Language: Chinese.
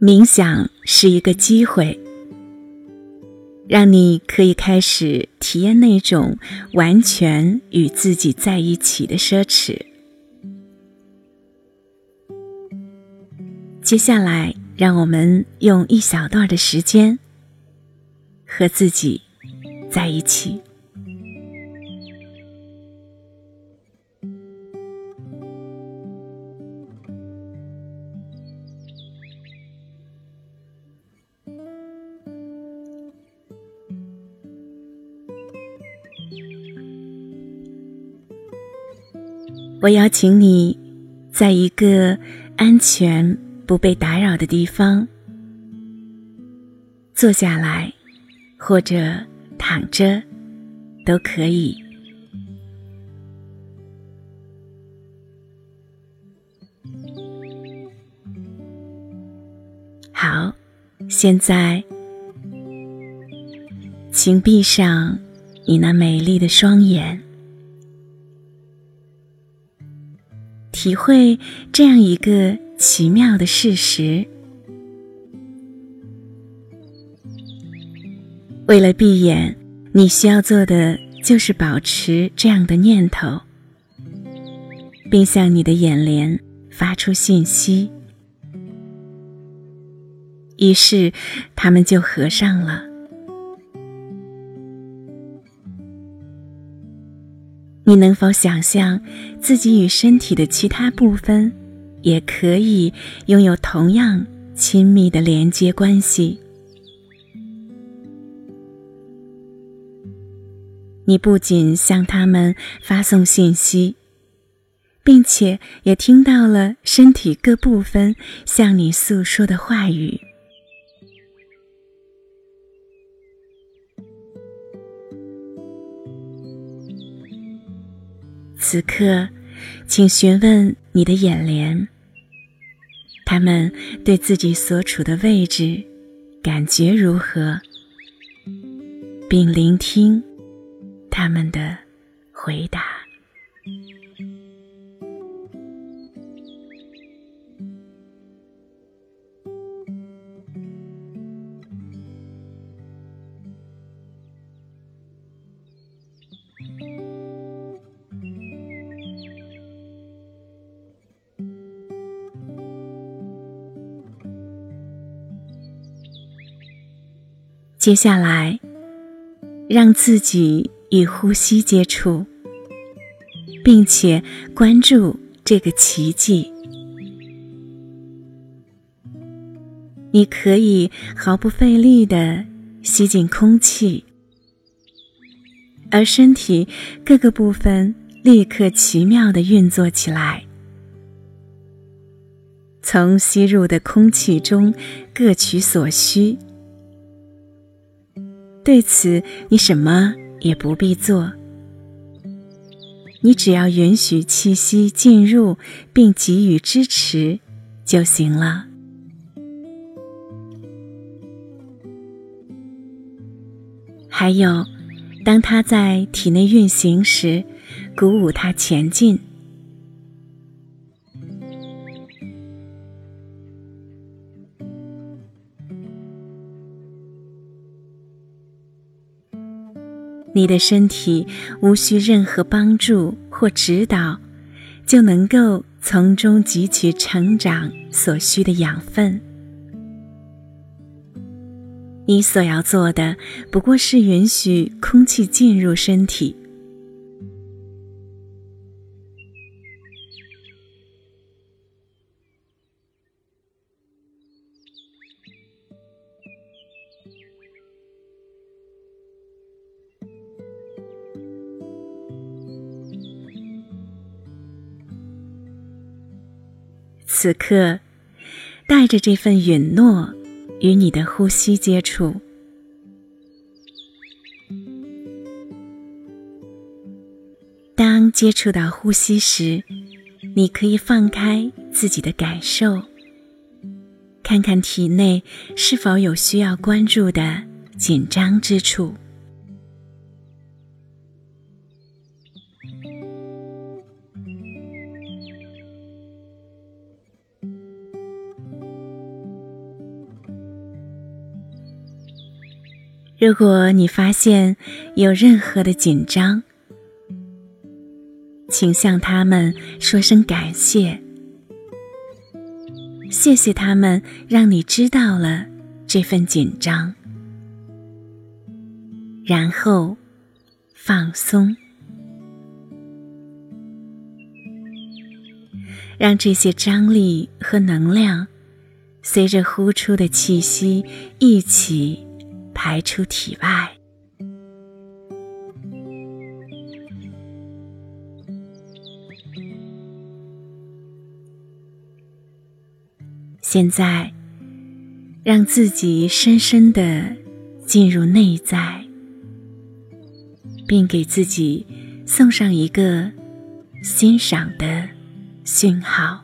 冥想是一个机会，让你可以开始体验那种完全与自己在一起的奢侈。接下来，让我们用一小段的时间和自己在一起。我邀请你，在一个安全、不被打扰的地方坐下来，或者躺着，都可以。好，现在，请闭上你那美丽的双眼。体会这样一个奇妙的事实：为了闭眼，你需要做的就是保持这样的念头，并向你的眼帘发出信息，于是它们就合上了。你能否想象自己与身体的其他部分也可以拥有同样亲密的连接关系？你不仅向他们发送信息，并且也听到了身体各部分向你诉说的话语。此刻，请询问你的眼帘，他们对自己所处的位置感觉如何，并聆听他们的回答。接下来，让自己与呼吸接触，并且关注这个奇迹。你可以毫不费力的吸进空气，而身体各个部分立刻奇妙的运作起来，从吸入的空气中各取所需。对此，你什么也不必做，你只要允许气息进入并给予支持就行了。还有，当它在体内运行时，鼓舞它前进。你的身体无需任何帮助或指导，就能够从中汲取成长所需的养分。你所要做的不过是允许空气进入身体。此刻，带着这份允诺，与你的呼吸接触。当接触到呼吸时，你可以放开自己的感受，看看体内是否有需要关注的紧张之处。如果你发现有任何的紧张，请向他们说声感谢，谢谢他们让你知道了这份紧张，然后放松，让这些张力和能量随着呼出的气息一起。排出体外。现在，让自己深深的进入内在，并给自己送上一个欣赏的讯号。